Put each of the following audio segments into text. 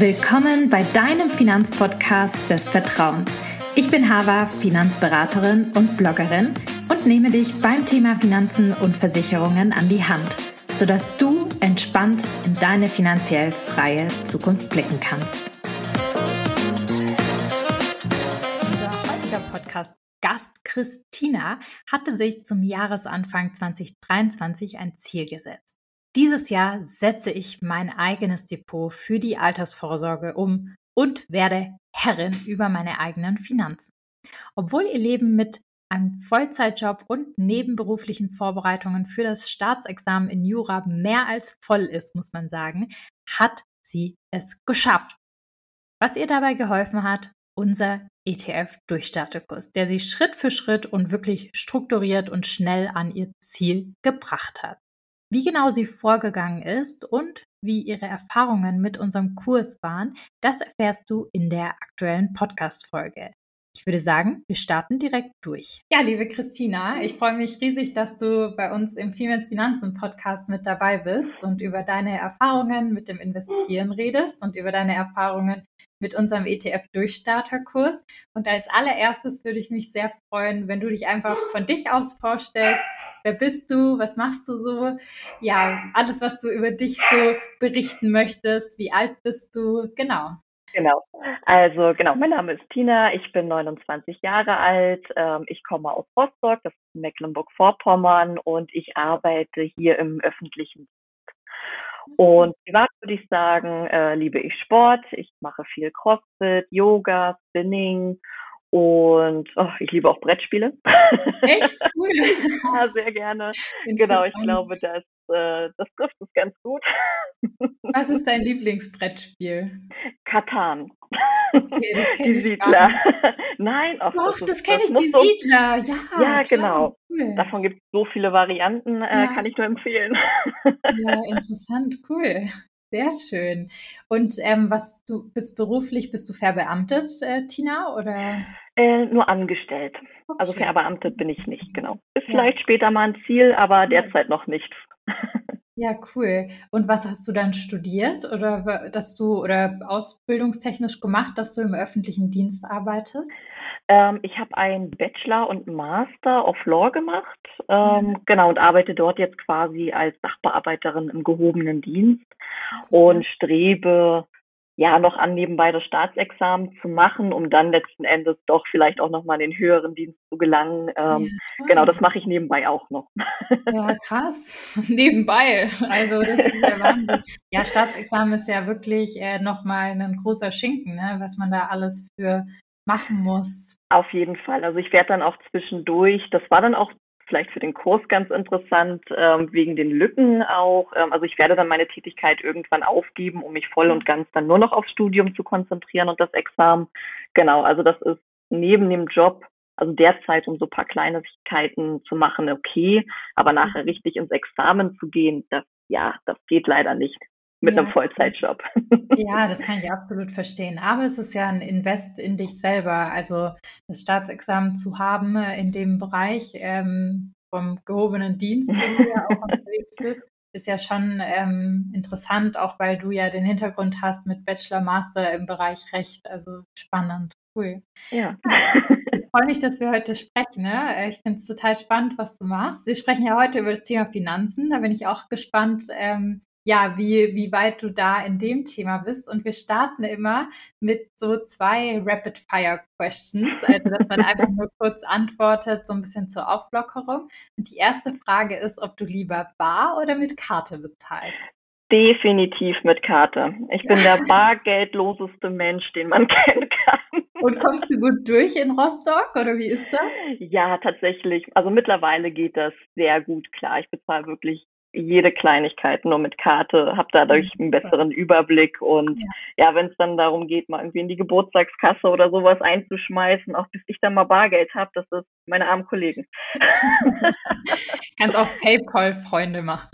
Willkommen bei deinem Finanzpodcast des Vertrauens. Ich bin Hava, Finanzberaterin und Bloggerin und nehme dich beim Thema Finanzen und Versicherungen an die Hand, sodass du entspannt in deine finanziell freie Zukunft blicken kannst. Unser heutiger Podcast Gast Christina hatte sich zum Jahresanfang 2023 ein Ziel gesetzt. Dieses Jahr setze ich mein eigenes Depot für die Altersvorsorge um und werde Herrin über meine eigenen Finanzen. Obwohl ihr Leben mit einem Vollzeitjob und nebenberuflichen Vorbereitungen für das Staatsexamen in Jura mehr als voll ist, muss man sagen, hat sie es geschafft. Was ihr dabei geholfen hat, unser ETF-Durchstartekurs, der sie Schritt für Schritt und wirklich strukturiert und schnell an ihr Ziel gebracht hat. Wie genau sie vorgegangen ist und wie ihre Erfahrungen mit unserem Kurs waren, das erfährst du in der aktuellen Podcast-Folge. Ich würde sagen, wir starten direkt durch. Ja, liebe Christina, ich freue mich riesig, dass du bei uns im Females Finanzen Podcast mit dabei bist und über deine Erfahrungen mit dem Investieren redest und über deine Erfahrungen mit unserem ETF-Durchstarterkurs. Und als allererstes würde ich mich sehr freuen, wenn du dich einfach von dich aus vorstellst. Wer bist du? Was machst du so? Ja, alles, was du über dich so berichten möchtest. Wie alt bist du? Genau. Genau. Also genau, mein Name ist Tina, ich bin 29 Jahre alt, ähm, ich komme aus Rostock, das ist Mecklenburg-Vorpommern und ich arbeite hier im öffentlichen und privat würde ich sagen, äh, liebe ich Sport. Ich mache viel CrossFit, Yoga, Spinning und oh, ich liebe auch Brettspiele. Echt cool. ja, sehr gerne. Genau, ich glaube, das, äh, das trifft es ganz gut. Was ist dein Lieblingsbrettspiel? Katan. Okay, das kenne ich Siedler. Nein, auch Doch, das, das kenne ich, die Siedler. Ja, ja genau. Cool. Davon gibt es so viele Varianten, äh, ja. kann ich nur empfehlen. Ja, interessant, cool. Sehr schön. Und ähm, was du bist beruflich, bist du verbeamtet, äh, Tina, oder? Äh, nur angestellt. Also okay. Also verbeamtet bin ich nicht, genau. Ist ja. vielleicht später mal ein Ziel, aber derzeit noch nicht. Ja, cool. Und was hast du dann studiert oder dass du oder ausbildungstechnisch gemacht, dass du im öffentlichen Dienst arbeitest? Ähm, ich habe einen Bachelor und Master of Law gemacht, ähm, ja. genau, und arbeite dort jetzt quasi als Sachbearbeiterin im gehobenen Dienst und strebe ja noch an, nebenbei das Staatsexamen zu machen, um dann letzten Endes doch vielleicht auch nochmal in den höheren Dienst zu gelangen. Ähm, ja, genau, das mache ich nebenbei auch noch. Ja, krass. nebenbei. Also das ist ja Wahnsinn. Ja, Staatsexamen ist ja wirklich äh, nochmal ein großer Schinken, ne? was man da alles für machen muss. Auf jeden Fall. Also ich werde dann auch zwischendurch, das war dann auch vielleicht für den Kurs ganz interessant, ähm, wegen den Lücken auch. Ähm, also ich werde dann meine Tätigkeit irgendwann aufgeben, um mich voll und ganz dann nur noch aufs Studium zu konzentrieren und das Examen. Genau, also das ist neben dem Job, also derzeit um so ein paar Kleinigkeiten zu machen, okay, aber nachher richtig ins Examen zu gehen, das ja, das geht leider nicht mit ja. einem Vollzeitjob. Ja, das kann ich absolut verstehen. Aber es ist ja ein Invest in dich selber. Also das Staatsexamen zu haben in dem Bereich ähm, vom gehobenen Dienst, wenn du ja auch unterwegs bist, ist ja schon ähm, interessant, auch weil du ja den Hintergrund hast mit Bachelor, Master im Bereich Recht. Also spannend, cool. Ja. Ich freue mich, dass wir heute sprechen. Ne? Ich finde es total spannend, was du machst. Wir sprechen ja heute über das Thema Finanzen. Da bin ich auch gespannt, ähm, ja, wie, wie weit du da in dem Thema bist. Und wir starten immer mit so zwei Rapid-Fire-Questions, also dass man einfach nur kurz antwortet, so ein bisschen zur Auflockerung. Und die erste Frage ist, ob du lieber bar oder mit Karte bezahlst. Definitiv mit Karte. Ich bin der bargeldloseste Mensch, den man kennen kann. Und kommst du gut durch in Rostock oder wie ist das? Ja, tatsächlich. Also mittlerweile geht das sehr gut klar. Ich bezahle wirklich jede Kleinigkeit nur mit Karte, habe dadurch einen besseren Überblick und ja, ja wenn es dann darum geht, mal irgendwie in die Geburtstagskasse oder sowas einzuschmeißen, auch bis ich dann mal Bargeld habe, das ist meine armen Kollegen. Kannst auch PayPal-Freunde machen.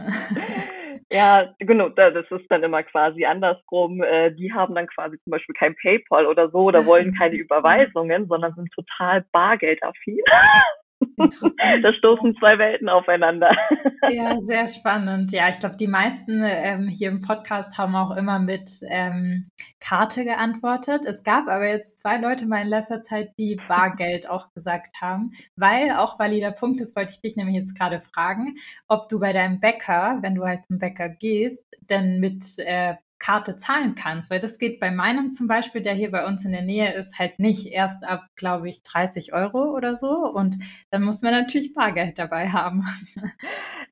Ja, genau, das ist dann immer quasi andersrum. Äh, die haben dann quasi zum Beispiel kein PayPal oder so oder wollen keine Überweisungen, sondern sind total bargeldaffin. Da stoßen zwei Welten aufeinander. Ja, sehr spannend. Ja, ich glaube, die meisten ähm, hier im Podcast haben auch immer mit ähm, Karte geantwortet. Es gab aber jetzt zwei Leute mal in letzter Zeit, die Bargeld auch gesagt haben, weil auch valider Punkt ist, wollte ich dich nämlich jetzt gerade fragen, ob du bei deinem Bäcker, wenn du halt zum Bäcker gehst, denn mit äh, Karte zahlen kannst, weil das geht bei meinem zum Beispiel, der hier bei uns in der Nähe ist, halt nicht erst ab, glaube ich, 30 Euro oder so. Und dann muss man natürlich Bargeld dabei haben.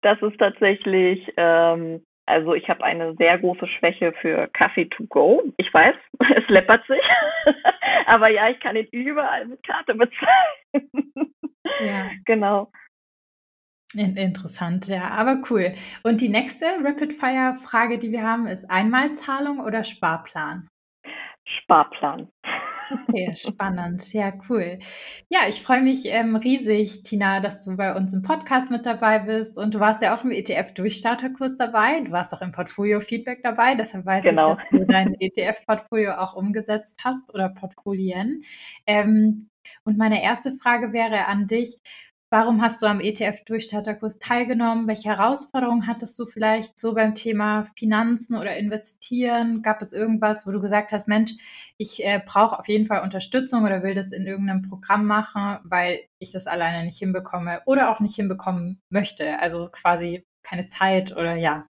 Das ist tatsächlich, ähm, also ich habe eine sehr große Schwäche für Kaffee to go. Ich weiß, es läppert sich. Aber ja, ich kann ihn überall mit Karte bezahlen. Ja. Genau. Interessant, ja, aber cool. Und die nächste Rapid-Fire-Frage, die wir haben, ist Einmalzahlung oder Sparplan? Sparplan. Okay, spannend. Ja, cool. Ja, ich freue mich ähm, riesig, Tina, dass du bei uns im Podcast mit dabei bist. Und du warst ja auch im ETF-Durchstarterkurs dabei. Du warst auch im Portfolio-Feedback dabei. Deshalb weiß genau. ich, dass du dein ETF-Portfolio auch umgesetzt hast oder Portfolien. Ähm, und meine erste Frage wäre an dich. Warum hast du am ETF-Durchstarterkurs teilgenommen? Welche Herausforderungen hattest du vielleicht so beim Thema Finanzen oder Investieren? Gab es irgendwas, wo du gesagt hast, Mensch, ich äh, brauche auf jeden Fall Unterstützung oder will das in irgendeinem Programm machen, weil ich das alleine nicht hinbekomme oder auch nicht hinbekommen möchte? Also quasi keine Zeit oder ja.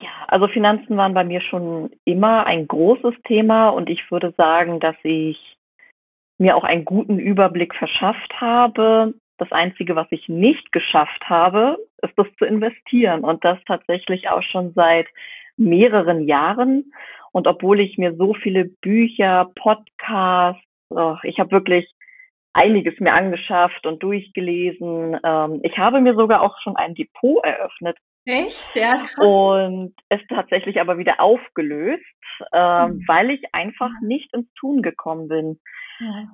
Ja, also Finanzen waren bei mir schon immer ein großes Thema und ich würde sagen, dass ich mir auch einen guten Überblick verschafft habe, das Einzige, was ich nicht geschafft habe, ist das zu investieren und das tatsächlich auch schon seit mehreren Jahren. Und obwohl ich mir so viele Bücher, Podcasts, oh, ich habe wirklich einiges mir angeschafft und durchgelesen. Ähm, ich habe mir sogar auch schon ein Depot eröffnet. Echt? Ja, krass. Und es tatsächlich aber wieder aufgelöst, ähm, mhm. weil ich einfach nicht ins Tun gekommen bin.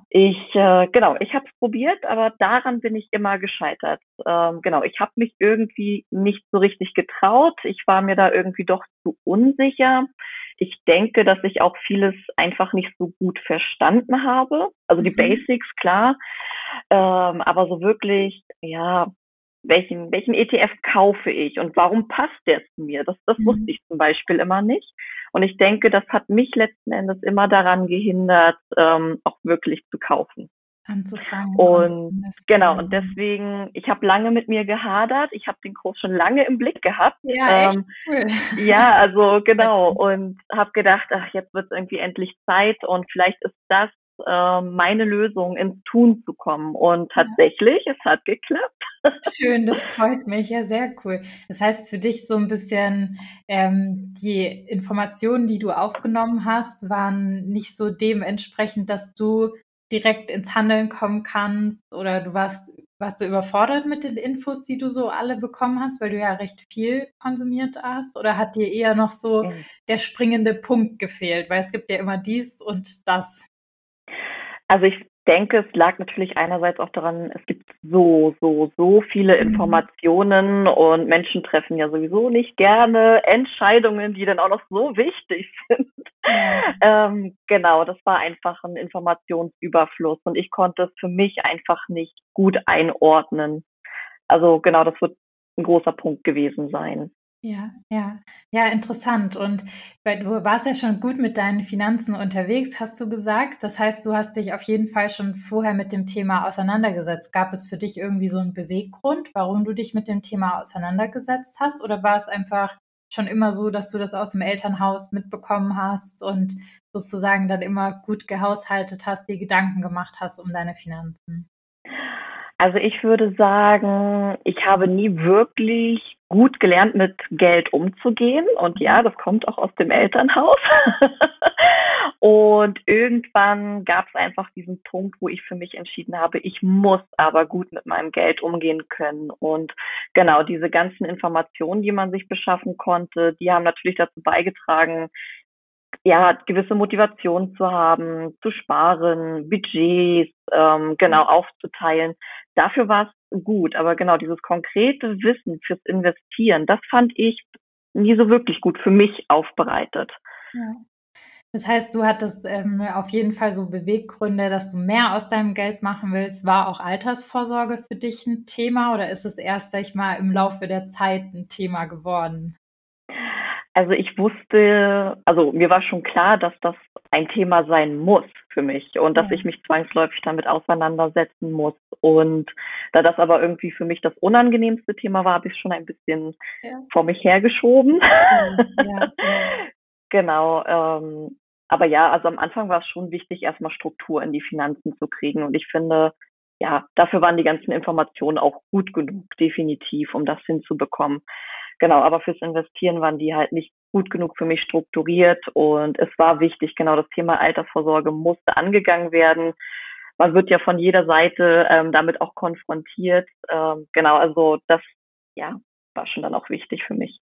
Ich, äh, genau, ich habe es probiert, aber daran bin ich immer gescheitert. Ähm, genau, ich habe mich irgendwie nicht so richtig getraut. Ich war mir da irgendwie doch zu unsicher. Ich denke, dass ich auch vieles einfach nicht so gut verstanden habe. Also die mhm. Basics, klar. Ähm, aber so wirklich, ja, welchen, welchen ETF kaufe ich und warum passt der zu mir? Das, das mhm. wusste ich zum Beispiel immer nicht. Und ich denke, das hat mich letzten Endes immer daran gehindert, ähm, auch wirklich zu kaufen. Anzufangen. Und genau, und deswegen, ich habe lange mit mir gehadert. Ich habe den Kurs schon lange im Blick gehabt. Ja, ähm, cool. ja also genau. Und habe gedacht, ach, jetzt wird es irgendwie endlich Zeit und vielleicht ist das äh, meine Lösung ins Tun zu kommen. Und tatsächlich, ja. es hat geklappt. Schön, das freut mich. Ja, sehr cool. Das heißt für dich so ein bisschen, ähm, die Informationen, die du aufgenommen hast, waren nicht so dementsprechend, dass du direkt ins Handeln kommen kannst oder du warst, warst du überfordert mit den Infos, die du so alle bekommen hast, weil du ja recht viel konsumiert hast oder hat dir eher noch so der springende Punkt gefehlt, weil es gibt ja immer dies und das. Also ich denke, es lag natürlich einerseits auch daran, es gibt so, so, so viele mhm. Informationen und Menschen treffen ja sowieso nicht gerne Entscheidungen, die dann auch noch so wichtig sind. ähm, genau, das war einfach ein Informationsüberfluss und ich konnte es für mich einfach nicht gut einordnen. Also genau, das wird ein großer Punkt gewesen sein. Ja, ja, ja, interessant. Und weil du warst ja schon gut mit deinen Finanzen unterwegs, hast du gesagt. Das heißt, du hast dich auf jeden Fall schon vorher mit dem Thema auseinandergesetzt. Gab es für dich irgendwie so einen Beweggrund, warum du dich mit dem Thema auseinandergesetzt hast? Oder war es einfach schon immer so, dass du das aus dem Elternhaus mitbekommen hast und sozusagen dann immer gut gehaushaltet hast, dir Gedanken gemacht hast um deine Finanzen? Also ich würde sagen, ich habe nie wirklich gut gelernt, mit Geld umzugehen. Und ja, das kommt auch aus dem Elternhaus. und irgendwann gab es einfach diesen Punkt, wo ich für mich entschieden habe, ich muss aber gut mit meinem Geld umgehen können. Und genau diese ganzen Informationen, die man sich beschaffen konnte, die haben natürlich dazu beigetragen, ja, gewisse Motivation zu haben, zu sparen, Budgets ähm, genau aufzuteilen. Dafür war es gut, aber genau dieses konkrete Wissen fürs Investieren, das fand ich nie so wirklich gut für mich aufbereitet. Ja. Das heißt, du hattest ähm, auf jeden Fall so Beweggründe, dass du mehr aus deinem Geld machen willst. War auch Altersvorsorge für dich ein Thema oder ist es erst, sag ich mal, im Laufe der Zeit ein Thema geworden? Also ich wusste, also mir war schon klar, dass das ein Thema sein muss für mich und dass ich mich zwangsläufig damit auseinandersetzen muss. Und da das aber irgendwie für mich das unangenehmste Thema war, habe ich schon ein bisschen ja. vor mich hergeschoben. Ja, ja, genau. Ähm, aber ja, also am Anfang war es schon wichtig, erstmal Struktur in die Finanzen zu kriegen. Und ich finde, ja, dafür waren die ganzen Informationen auch gut genug, definitiv, um das hinzubekommen. Genau, aber fürs Investieren waren die halt nicht gut genug für mich strukturiert und es war wichtig, genau das Thema Altersvorsorge musste angegangen werden. Man wird ja von jeder Seite ähm, damit auch konfrontiert. Ähm, genau, also das ja war schon dann auch wichtig für mich.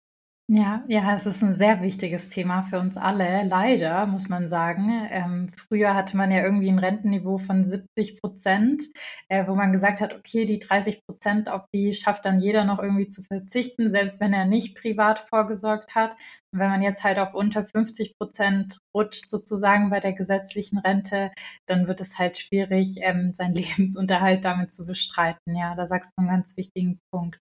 Ja, ja, es ist ein sehr wichtiges Thema für uns alle, leider, muss man sagen. Ähm, früher hatte man ja irgendwie ein Rentenniveau von 70 Prozent, äh, wo man gesagt hat, okay, die 30 Prozent, auf die schafft dann jeder noch irgendwie zu verzichten, selbst wenn er nicht privat vorgesorgt hat. Wenn man jetzt halt auf unter 50 Prozent rutscht, sozusagen bei der gesetzlichen Rente, dann wird es halt schwierig, ähm, seinen Lebensunterhalt damit zu bestreiten. Ja, da sagst du einen ganz wichtigen Punkt.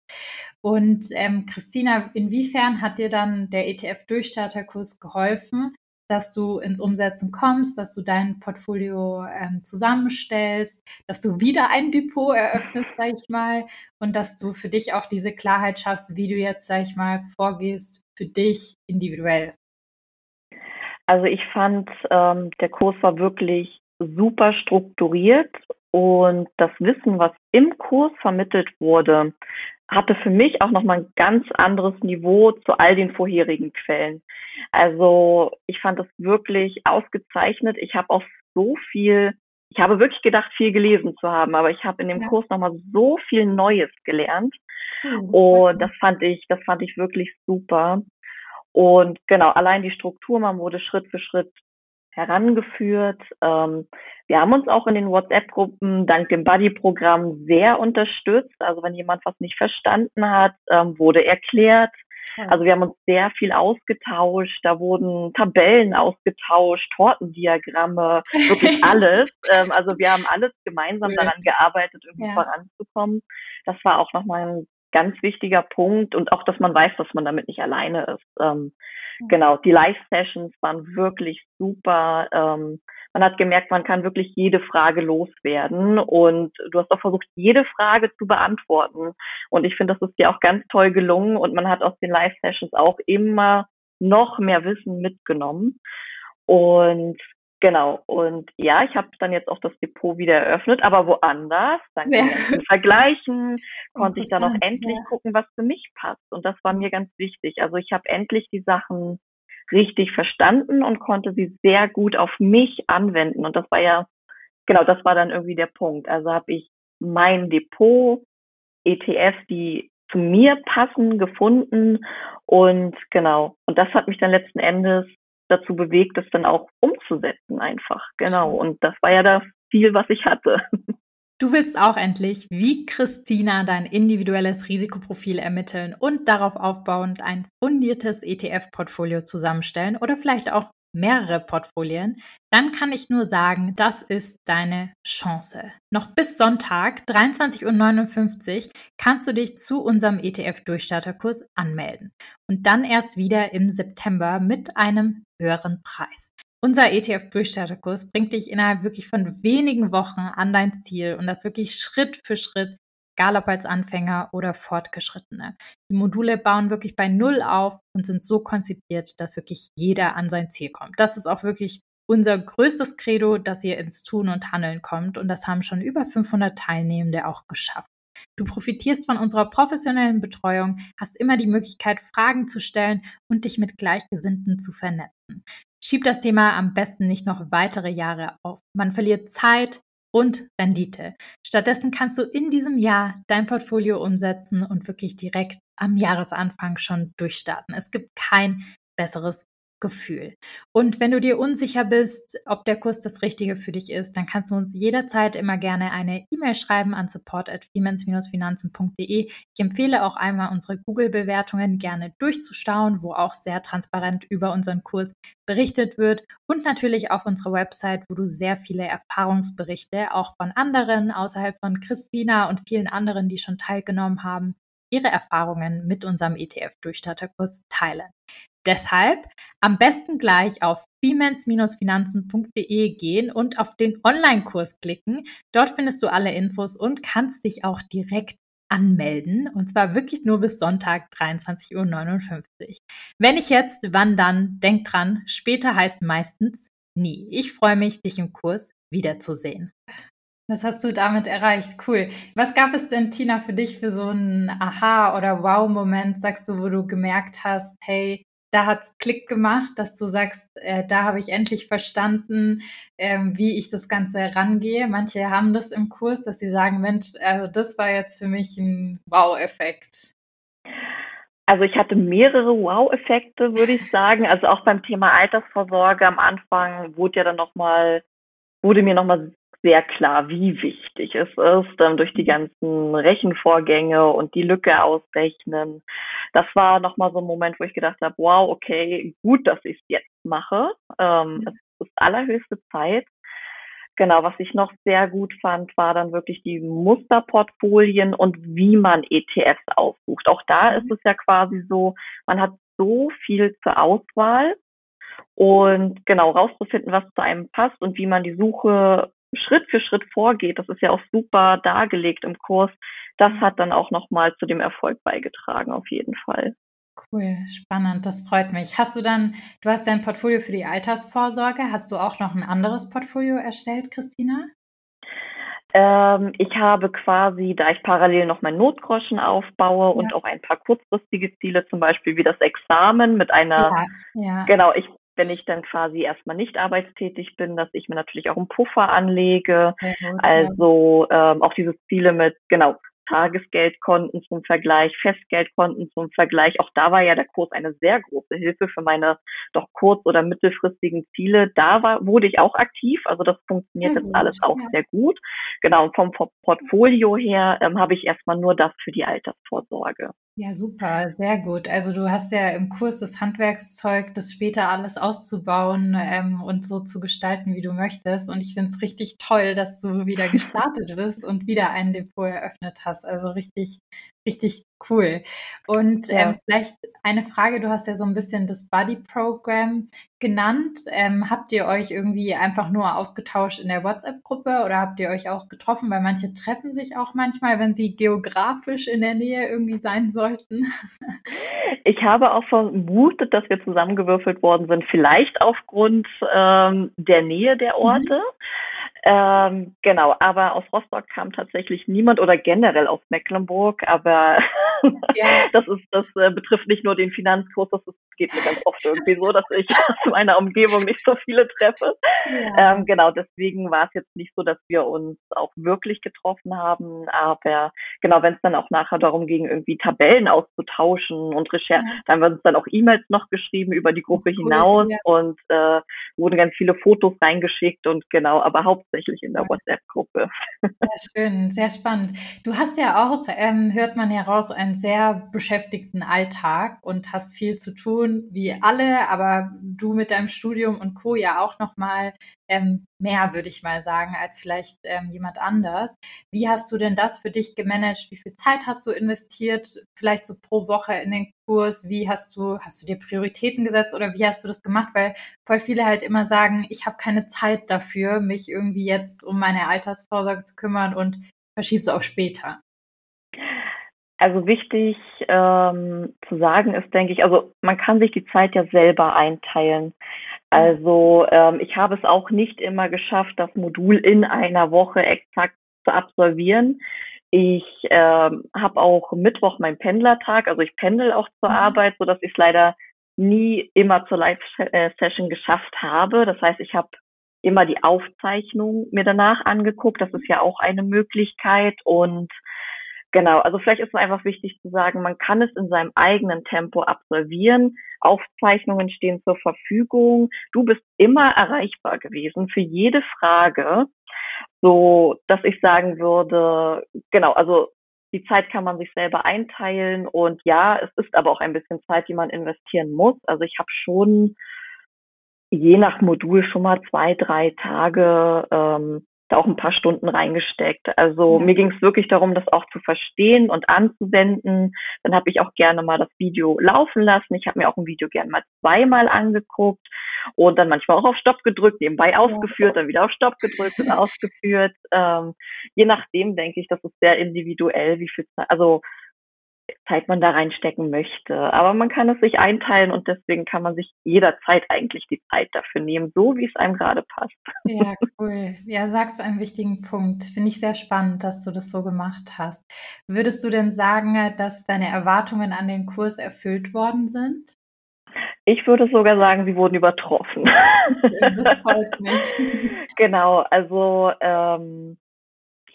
Und ähm, Christina, inwiefern hat dir dann der ETF-Durchstarterkurs geholfen, dass du ins Umsetzen kommst, dass du dein Portfolio ähm, zusammenstellst, dass du wieder ein Depot eröffnest, sag ich mal, und dass du für dich auch diese Klarheit schaffst, wie du jetzt, sag ich mal, vorgehst für dich individuell? Also ich fand, ähm, der Kurs war wirklich super strukturiert und das Wissen, was im Kurs vermittelt wurde, hatte für mich auch nochmal ein ganz anderes Niveau zu all den vorherigen Quellen. Also ich fand das wirklich ausgezeichnet. Ich habe auch so viel, ich habe wirklich gedacht, viel gelesen zu haben, aber ich habe in dem ja. Kurs nochmal so viel Neues gelernt. Mhm. Und das fand ich, das fand ich wirklich super. Und genau, allein die Struktur, man wurde Schritt für Schritt herangeführt. Ähm, wir haben uns auch in den WhatsApp-Gruppen dank dem Buddy-Programm sehr unterstützt. Also wenn jemand was nicht verstanden hat, ähm, wurde erklärt. Also wir haben uns sehr viel ausgetauscht. Da wurden Tabellen ausgetauscht, Tortendiagramme, wirklich alles. ähm, also wir haben alles gemeinsam daran gearbeitet, irgendwie ja. voranzukommen. Das war auch nochmal ein ganz wichtiger Punkt und auch, dass man weiß, dass man damit nicht alleine ist. Ähm, Genau, die Live-Sessions waren wirklich super. Ähm, man hat gemerkt, man kann wirklich jede Frage loswerden und du hast auch versucht, jede Frage zu beantworten. Und ich finde, das ist dir auch ganz toll gelungen und man hat aus den Live-Sessions auch immer noch mehr Wissen mitgenommen. Und Genau. Und ja, ich habe dann jetzt auch das Depot wieder eröffnet, aber woanders. Dann ja. vergleichen, konnte ich dann auch endlich ja. gucken, was für mich passt. Und das war mir ganz wichtig. Also ich habe endlich die Sachen richtig verstanden und konnte sie sehr gut auf mich anwenden. Und das war ja, genau, das war dann irgendwie der Punkt. Also habe ich mein Depot, ETFs, die zu mir passen, gefunden. Und genau, und das hat mich dann letzten Endes dazu bewegt, es dann auch umzusetzen einfach. Genau. Und das war ja das Ziel, was ich hatte. Du willst auch endlich, wie Christina, dein individuelles Risikoprofil ermitteln und darauf aufbauend ein fundiertes ETF-Portfolio zusammenstellen oder vielleicht auch mehrere Portfolien, dann kann ich nur sagen, das ist deine Chance. Noch bis Sonntag, 23.59 Uhr, kannst du dich zu unserem ETF-Durchstarterkurs anmelden und dann erst wieder im September mit einem höheren Preis. Unser ETF-Durchstarterkurs bringt dich innerhalb wirklich von wenigen Wochen an dein Ziel und das wirklich Schritt für Schritt egal ob als Anfänger oder Fortgeschrittene. Die Module bauen wirklich bei Null auf und sind so konzipiert, dass wirklich jeder an sein Ziel kommt. Das ist auch wirklich unser größtes Credo, dass ihr ins Tun und Handeln kommt und das haben schon über 500 Teilnehmende auch geschafft. Du profitierst von unserer professionellen Betreuung, hast immer die Möglichkeit, Fragen zu stellen und dich mit Gleichgesinnten zu vernetzen. Schieb das Thema am besten nicht noch weitere Jahre auf. Man verliert Zeit, und Rendite. Stattdessen kannst du in diesem Jahr dein Portfolio umsetzen und wirklich direkt am Jahresanfang schon durchstarten. Es gibt kein besseres Gefühl. Und wenn du dir unsicher bist, ob der Kurs das Richtige für dich ist, dann kannst du uns jederzeit immer gerne eine E-Mail schreiben an support@finanzfinanzen.de. Ich empfehle auch einmal unsere Google-Bewertungen gerne durchzustauen, wo auch sehr transparent über unseren Kurs berichtet wird und natürlich auf unserer Website, wo du sehr viele Erfahrungsberichte auch von anderen außerhalb von Christina und vielen anderen, die schon teilgenommen haben, ihre Erfahrungen mit unserem ETF-Durchstarterkurs teilen. Deshalb am besten gleich auf femens-finanzen.de gehen und auf den Online-Kurs klicken. Dort findest du alle Infos und kannst dich auch direkt anmelden. Und zwar wirklich nur bis Sonntag 23.59 Uhr. Wenn ich jetzt, wann dann? Denk dran, später heißt meistens nie. Ich freue mich, dich im Kurs wiederzusehen. Das hast du damit erreicht. Cool. Was gab es denn, Tina, für dich für so einen Aha- oder Wow-Moment, sagst du, wo du gemerkt hast, hey, da hat es Klick gemacht, dass du sagst, äh, da habe ich endlich verstanden, ähm, wie ich das Ganze rangehe. Manche haben das im Kurs, dass sie sagen, Mensch, also das war jetzt für mich ein Wow-Effekt. Also ich hatte mehrere Wow-Effekte, würde ich sagen. Also auch beim Thema Altersvorsorge am Anfang wurde ja dann nochmal, wurde mir nochmal sehr klar, wie wichtig es ist, ähm, durch die mhm. ganzen Rechenvorgänge und die Lücke ausrechnen. Das war nochmal so ein Moment, wo ich gedacht habe, wow, okay, gut, dass ich es jetzt mache. Ähm, mhm. Es ist allerhöchste Zeit. Genau, was ich noch sehr gut fand, war dann wirklich die Musterportfolien und wie man ETFs aussucht. Auch da ist mhm. es ja quasi so, man hat so viel zur Auswahl und genau rauszufinden, was zu einem passt und wie man die Suche Schritt für Schritt vorgeht, das ist ja auch super dargelegt im Kurs, das hat dann auch nochmal zu dem Erfolg beigetragen, auf jeden Fall. Cool, spannend, das freut mich. Hast du dann, du hast dein Portfolio für die Altersvorsorge, hast du auch noch ein anderes Portfolio erstellt, Christina? Ähm, ich habe quasi, da ich parallel noch mein Notgroschen aufbaue ja. und auch ein paar kurzfristige Ziele, zum Beispiel wie das Examen mit einer, ja, ja. genau, ich wenn ich dann quasi erstmal nicht arbeitstätig bin, dass ich mir natürlich auch einen Puffer anlege. also ähm, auch diese Ziele mit, genau, Tagesgeldkonten zum Vergleich, Festgeldkonten zum Vergleich. Auch da war ja der Kurs eine sehr große Hilfe für meine doch kurz- oder mittelfristigen Ziele. Da war, wurde ich auch aktiv. Also das funktioniert ja, jetzt alles auch ja. sehr gut. Genau. Und vom Portfolio her ähm, habe ich erstmal nur das für die Altersvorsorge. Ja, super, sehr gut. Also du hast ja im Kurs das Handwerkszeug, das später alles auszubauen ähm, und so zu gestalten, wie du möchtest. Und ich finde es richtig toll, dass du wieder gestartet bist und wieder ein Depot eröffnet hast. Also richtig, richtig cool. Und ja. ähm, vielleicht eine Frage, du hast ja so ein bisschen das Buddy Program genannt. Ähm, habt ihr euch irgendwie einfach nur ausgetauscht in der WhatsApp-Gruppe oder habt ihr euch auch getroffen? Weil manche treffen sich auch manchmal, wenn sie geografisch in der Nähe irgendwie sein sollten. Ich habe auch vermutet, dass wir zusammengewürfelt worden sind, vielleicht aufgrund ähm, der Nähe der mhm. Orte. Mhm. Ähm, genau, aber aus Rostock kam tatsächlich niemand oder generell aus Mecklenburg, aber ja. das ist, das äh, betrifft nicht nur den Finanzkurs, das ist, geht mir ganz oft irgendwie so, dass ich aus meiner Umgebung nicht so viele treffe. Ja. Ähm, genau, deswegen war es jetzt nicht so, dass wir uns auch wirklich getroffen haben, aber genau, wenn es dann auch nachher darum ging, irgendwie Tabellen auszutauschen und Recherche, ja. dann haben wir uns dann auch E-Mails noch geschrieben über die Gruppe cool, hinaus und äh, wurden ganz viele Fotos reingeschickt und genau, aber hauptsächlich hauptsächlich in der WhatsApp-Gruppe. Sehr schön, sehr spannend. Du hast ja auch, ähm, hört man heraus, einen sehr beschäftigten Alltag und hast viel zu tun, wie alle, aber du mit deinem Studium und Co. ja auch nochmal ähm, mehr, würde ich mal sagen, als vielleicht ähm, jemand anders. Wie hast du denn das für dich gemanagt? Wie viel Zeit hast du investiert, vielleicht so pro Woche in den Kurs? Wie hast du, hast du dir Prioritäten gesetzt oder wie hast du das gemacht? Weil voll viele halt immer sagen, ich habe keine Zeit dafür, mich irgendwie jetzt um meine Altersvorsorge zu kümmern und verschiebe es auch später. Also wichtig ähm, zu sagen ist, denke ich, also man kann sich die Zeit ja selber einteilen. Also ähm, ich habe es auch nicht immer geschafft, das Modul in einer Woche exakt zu absolvieren. Ich ähm, habe auch Mittwoch meinen Pendlertag, also ich pendel auch zur mhm. Arbeit, so dass ich es leider nie immer zur Live-Session geschafft habe. Das heißt, ich habe immer die Aufzeichnung mir danach angeguckt. Das ist ja auch eine Möglichkeit und Genau, also vielleicht ist es einfach wichtig zu sagen, man kann es in seinem eigenen Tempo absolvieren. Aufzeichnungen stehen zur Verfügung. Du bist immer erreichbar gewesen für jede Frage, so dass ich sagen würde, genau, also die Zeit kann man sich selber einteilen und ja, es ist aber auch ein bisschen Zeit, die man investieren muss. Also ich habe schon je nach Modul schon mal zwei, drei Tage ähm, da auch ein paar Stunden reingesteckt. Also ja. mir ging es wirklich darum, das auch zu verstehen und anzuwenden. Dann habe ich auch gerne mal das Video laufen lassen. Ich habe mir auch ein Video gerne mal zweimal angeguckt und dann manchmal auch auf Stopp gedrückt, nebenbei ausgeführt, dann wieder auf Stopp gedrückt und ausgeführt. Ähm, je nachdem denke ich, das ist sehr individuell, wie viel Zeit, also Zeit man da reinstecken möchte. Aber man kann es sich einteilen und deswegen kann man sich jederzeit eigentlich die Zeit dafür nehmen, so wie es einem gerade passt. Ja, cool. Ja, sagst du einen wichtigen Punkt. Finde ich sehr spannend, dass du das so gemacht hast. Würdest du denn sagen, dass deine Erwartungen an den Kurs erfüllt worden sind? Ich würde sogar sagen, sie wurden übertroffen. Das freut mich. genau, also ähm,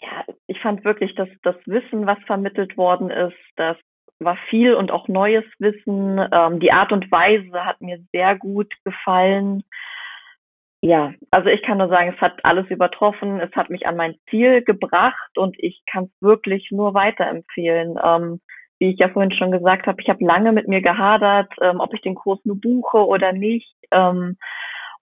ja, ich fand wirklich, dass das Wissen, was vermittelt worden ist, das war viel und auch neues Wissen. Ähm, die Art und Weise hat mir sehr gut gefallen. Ja, also ich kann nur sagen, es hat alles übertroffen. Es hat mich an mein Ziel gebracht und ich kann es wirklich nur weiterempfehlen. Ähm, wie ich ja vorhin schon gesagt habe, ich habe lange mit mir gehadert, ähm, ob ich den Kurs nur buche oder nicht. Ähm,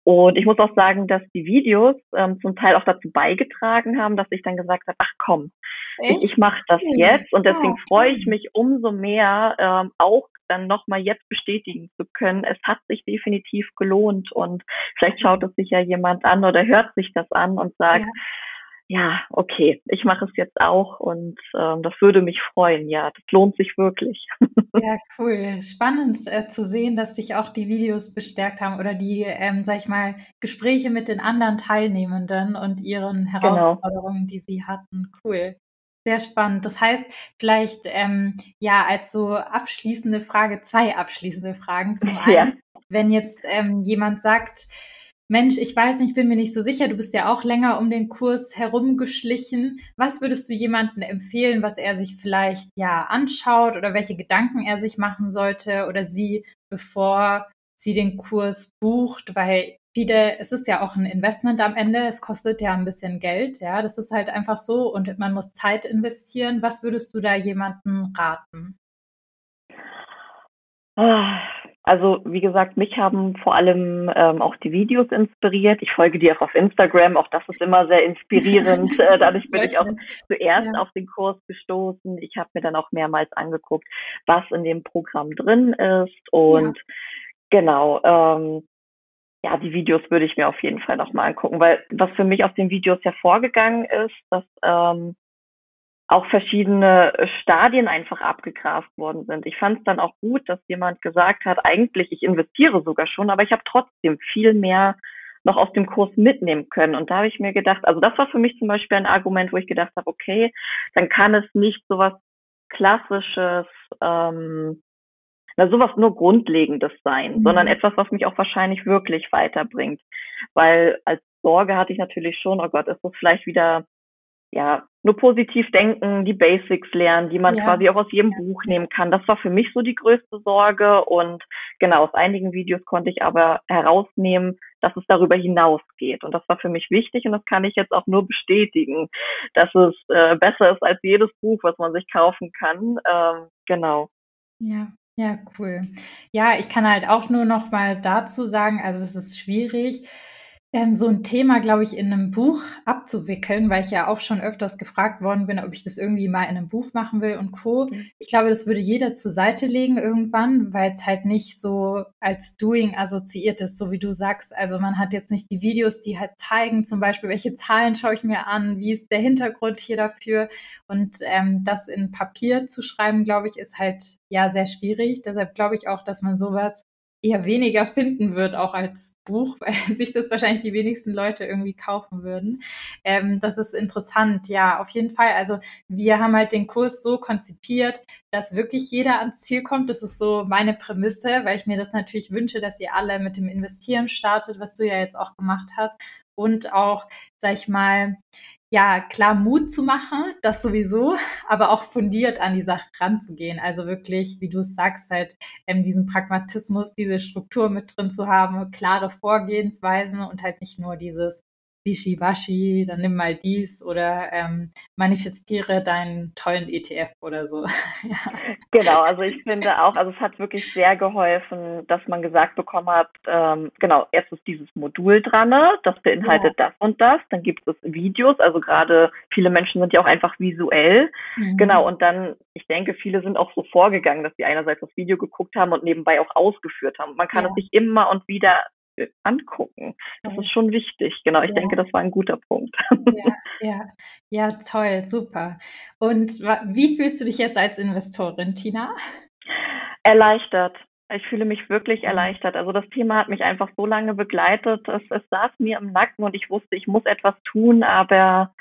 und ich muss auch sagen, dass die Videos ähm, zum Teil auch dazu beigetragen haben, dass ich dann gesagt habe, ach komm, Echt? ich, ich mache das jetzt. Und deswegen oh, freue ich mich umso mehr, ähm, auch dann nochmal jetzt bestätigen zu können. Es hat sich definitiv gelohnt. Und vielleicht schaut es sich ja jemand an oder hört sich das an und sagt, ja ja, okay, ich mache es jetzt auch und ähm, das würde mich freuen. Ja, das lohnt sich wirklich. Ja, cool. Spannend äh, zu sehen, dass dich auch die Videos bestärkt haben oder die, ähm, sag ich mal, Gespräche mit den anderen Teilnehmenden und ihren genau. Herausforderungen, genau. die sie hatten. Cool. Sehr spannend. Das heißt, vielleicht ähm, ja als so abschließende Frage, zwei abschließende Fragen. Zum einen, ja. wenn jetzt ähm, jemand sagt, Mensch, ich weiß nicht, bin mir nicht so sicher, du bist ja auch länger um den Kurs herumgeschlichen. Was würdest du jemandem empfehlen, was er sich vielleicht ja anschaut oder welche Gedanken er sich machen sollte oder sie, bevor sie den Kurs bucht? Weil viele, es ist ja auch ein Investment am Ende, es kostet ja ein bisschen Geld, ja, das ist halt einfach so und man muss Zeit investieren. Was würdest du da jemandem raten? Ah, also wie gesagt, mich haben vor allem ähm, auch die Videos inspiriert. Ich folge dir auch auf Instagram, auch das ist immer sehr inspirierend. äh, dadurch bin ich auch zuerst ja. auf den Kurs gestoßen. Ich habe mir dann auch mehrmals angeguckt, was in dem Programm drin ist. Und ja. genau, ähm, ja, die Videos würde ich mir auf jeden Fall nochmal angucken, weil was für mich aus den Videos hervorgegangen ist, dass ähm, auch verschiedene Stadien einfach abgegrast worden sind. Ich fand es dann auch gut, dass jemand gesagt hat, eigentlich, ich investiere sogar schon, aber ich habe trotzdem viel mehr noch aus dem Kurs mitnehmen können. Und da habe ich mir gedacht, also das war für mich zum Beispiel ein Argument, wo ich gedacht habe, okay, dann kann es nicht so was Klassisches, ähm, na, sowas nur Grundlegendes sein, mhm. sondern etwas, was mich auch wahrscheinlich wirklich weiterbringt. Weil als Sorge hatte ich natürlich schon, oh Gott, ist das vielleicht wieder ja, nur positiv denken, die Basics lernen, die man ja. quasi auch aus jedem Buch nehmen kann. Das war für mich so die größte Sorge. Und genau, aus einigen Videos konnte ich aber herausnehmen, dass es darüber hinausgeht. Und das war für mich wichtig und das kann ich jetzt auch nur bestätigen, dass es äh, besser ist als jedes Buch, was man sich kaufen kann. Ähm, genau. Ja. Ja, cool. Ja, ich kann halt auch nur noch mal dazu sagen, also es ist schwierig, ähm, so ein Thema, glaube ich, in einem Buch abzuwickeln, weil ich ja auch schon öfters gefragt worden bin, ob ich das irgendwie mal in einem Buch machen will und Co. Mhm. Ich glaube, das würde jeder zur Seite legen irgendwann, weil es halt nicht so als Doing assoziiert ist, so wie du sagst. Also man hat jetzt nicht die Videos, die halt zeigen, zum Beispiel, welche Zahlen schaue ich mir an, wie ist der Hintergrund hier dafür. Und ähm, das in Papier zu schreiben, glaube ich, ist halt ja sehr schwierig. Deshalb glaube ich auch, dass man sowas eher weniger finden wird, auch als Buch, weil sich das wahrscheinlich die wenigsten Leute irgendwie kaufen würden. Ähm, das ist interessant, ja, auf jeden Fall. Also wir haben halt den Kurs so konzipiert, dass wirklich jeder ans Ziel kommt. Das ist so meine Prämisse, weil ich mir das natürlich wünsche, dass ihr alle mit dem Investieren startet, was du ja jetzt auch gemacht hast. Und auch, sag ich mal, ja, klar Mut zu machen, das sowieso, aber auch fundiert an die Sache ranzugehen. Also wirklich, wie du es sagst, halt ähm, diesen Pragmatismus, diese Struktur mit drin zu haben, klare Vorgehensweisen und halt nicht nur dieses Wischiwaschi, dann nimm mal dies oder ähm, manifestiere deinen tollen ETF oder so. ja. Genau, also ich finde auch, also es hat wirklich sehr geholfen, dass man gesagt bekommen hat, ähm, genau, erst ist dieses Modul dran, ne? das beinhaltet ja. das und das, dann gibt es Videos, also gerade viele Menschen sind ja auch einfach visuell, mhm. genau, und dann, ich denke, viele sind auch so vorgegangen, dass sie einerseits das Video geguckt haben und nebenbei auch ausgeführt haben. Man kann ja. es sich immer und wieder angucken. Das ist schon wichtig. Genau, ich ja. denke, das war ein guter Punkt. Ja, ja, ja, toll, super. Und wie fühlst du dich jetzt als Investorin, Tina? Erleichtert. Ich fühle mich wirklich erleichtert. Also das Thema hat mich einfach so lange begleitet. Es, es saß mir im Nacken und ich wusste, ich muss etwas tun, aber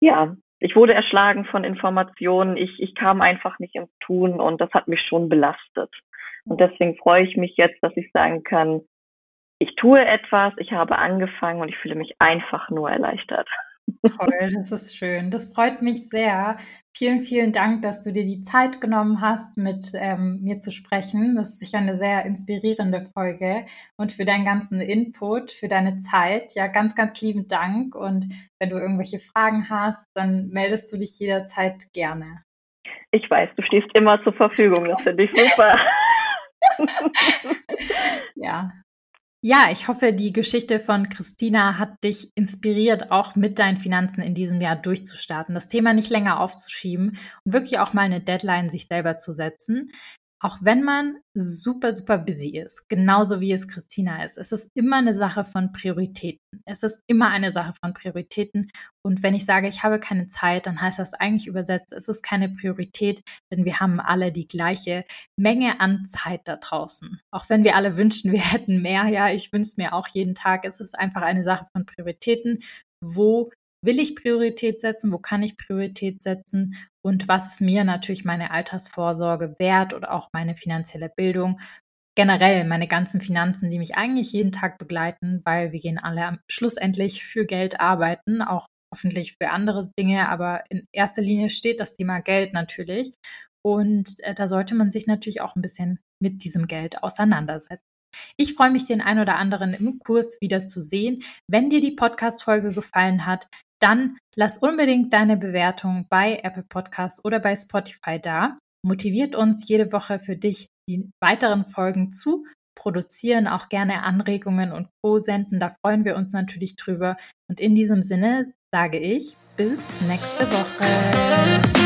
ja, ich wurde erschlagen von Informationen. Ich, ich kam einfach nicht ins Tun und das hat mich schon belastet. Und deswegen freue ich mich jetzt, dass ich sagen kann, ich tue etwas, ich habe angefangen und ich fühle mich einfach nur erleichtert. Toll, das ist schön. Das freut mich sehr. Vielen, vielen Dank, dass du dir die Zeit genommen hast, mit ähm, mir zu sprechen. Das ist sicher eine sehr inspirierende Folge und für deinen ganzen Input, für deine Zeit. Ja, ganz, ganz lieben Dank. Und wenn du irgendwelche Fragen hast, dann meldest du dich jederzeit gerne. Ich weiß, du stehst immer zur Verfügung. Das finde ich super. ja, ja, ich hoffe, die Geschichte von Christina hat dich inspiriert, auch mit deinen Finanzen in diesem Jahr durchzustarten, das Thema nicht länger aufzuschieben und wirklich auch mal eine Deadline sich selber zu setzen. Auch wenn man super, super busy ist, genauso wie es Christina ist. Es ist immer eine Sache von Prioritäten. Es ist immer eine Sache von Prioritäten. Und wenn ich sage, ich habe keine Zeit, dann heißt das eigentlich übersetzt, es ist keine Priorität, denn wir haben alle die gleiche Menge an Zeit da draußen. Auch wenn wir alle wünschen, wir hätten mehr. Ja, ich wünsche mir auch jeden Tag. Es ist einfach eine Sache von Prioritäten. Wo will ich Priorität setzen, wo kann ich Priorität setzen und was mir natürlich meine Altersvorsorge wert oder auch meine finanzielle Bildung. Generell meine ganzen Finanzen, die mich eigentlich jeden Tag begleiten, weil wir gehen alle schlussendlich für Geld arbeiten, auch hoffentlich für andere Dinge, aber in erster Linie steht das Thema Geld natürlich. Und äh, da sollte man sich natürlich auch ein bisschen mit diesem Geld auseinandersetzen. Ich freue mich, den ein oder anderen im Kurs wieder zu sehen. Wenn dir die Podcast-Folge gefallen hat, dann lass unbedingt deine Bewertung bei Apple Podcasts oder bei Spotify da. Motiviert uns jede Woche für dich, die weiteren Folgen zu produzieren, auch gerne Anregungen und Co. senden. Da freuen wir uns natürlich drüber. Und in diesem Sinne sage ich bis nächste Woche.